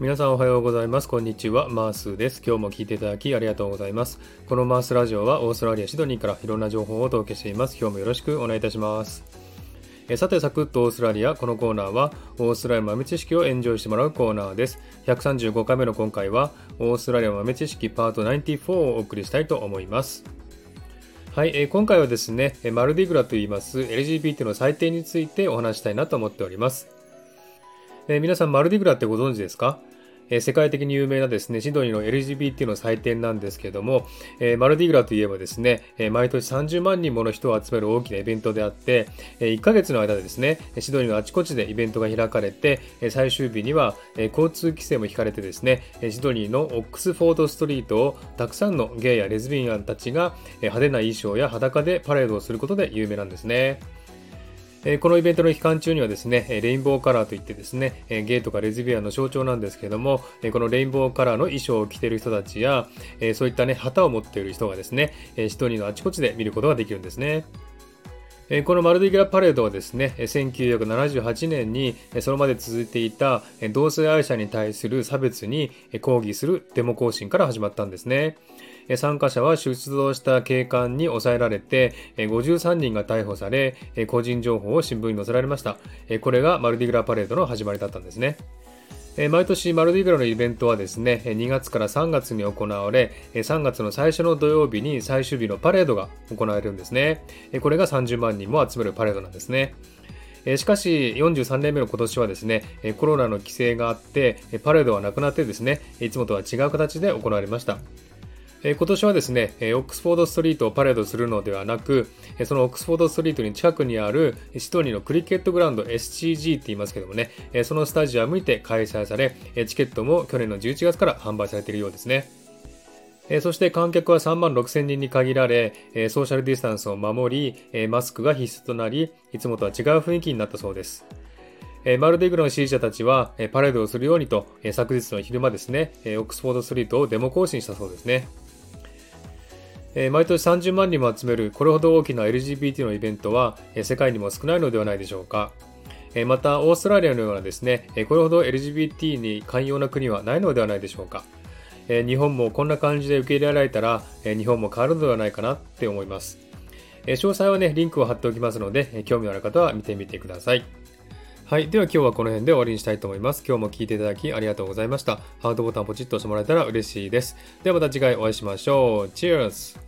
皆さんおはようございます。こんにちは。マースです。今日も聞いていただきありがとうございます。このマースラジオはオーストラリア・シドニーからいろんな情報をお届けしています。今日もよろしくお願いいたします。えさて、サクッとオーストラリア。このコーナーは、オーストラリア豆知識をエンジョイしてもらうコーナーです。135回目の今回は、オーストラリア豆知識パート94をお送りしたいと思います。はい、えー、今回はですね、マルディグラといいます LGBT の祭典についてお話したいなと思っております。え、皆さん、マルディグラってご存知ですか？え世界的に有名なですね、シドニーの LGBT の祭典なんですけども、えマルディグラといえばですね、え毎年30万人もの人を集める大きなイベントであって、え1ヶ月の間でですね、シドニーのあちこちでイベントが開かれて、え最終日には、え交通規制も引かれてですね、シドニーのオックスフォードストリートをたくさんのゲイやレズビアンたちが派手な衣装や裸でパレードをすることで有名なんですね。このイベントの期間中にはですね、レインボーカラーといってですね、ゲイとかレズビアンの象徴なんですけども、このレインボーカラーの衣装を着ている人たちや、そういったね、旗を持っている人がですね、シドニーのあちこちで見ることができるんですね。このマルディギラパレードはですね、1978年にそれまで続いていた同性愛者に対する差別に抗議するデモ行進から始まったんですね。参加者は出動した警官に抑えられて、53人が逮捕され、個人情報を新聞に載せられました。これがマルディグラパレードの始まりだったんですね。毎年マルディベロのイベントはですね、2月から3月に行われ、3月の最初の土曜日に最終日のパレードが行われるんですね。これが30万人も集めるパレードなんですね。しかし、43年目の今年はですね、コロナの規制があって、パレードはなくなってですね、いつもとは違う形で行われました。今年はですね、オックスフォードストリートをパレードするのではなく、そのオックスフォードストリートに近くにあるシドニーのクリケットグラウンド SCG って言いますけどもね、そのスタジアムにて開催され、チケットも去年の11月から販売されているようですね。そして観客は3万6千人に限られ、ソーシャルディスタンスを守り、マスクが必須となり、いつもとは違う雰囲気になったそうです。マルディグロの支持者たちはパレードをするようにと昨日の昼間ですね、オックスフォードストリートをデモ行進したそうですね。え毎年30万人も集めるこれほど大きな LGBT のイベントは、え世界にも少ないのではないでしょうか。えまた、オーストラリアのようなですね、えこれほど LGBT に寛容な国はないのではないでしょうか。え日本もこんな感じで受け入れられたら、え日本も変わるのではないかなって思います。え詳細はね、リンクを貼っておきますので、興味のある方は見てみてください。はい。では今日はこの辺で終わりにしたいと思います。今日も聴いていただきありがとうございました。ハートボタンポチッと押してもらえたら嬉しいです。ではまた次回お会いしましょう。Cheers!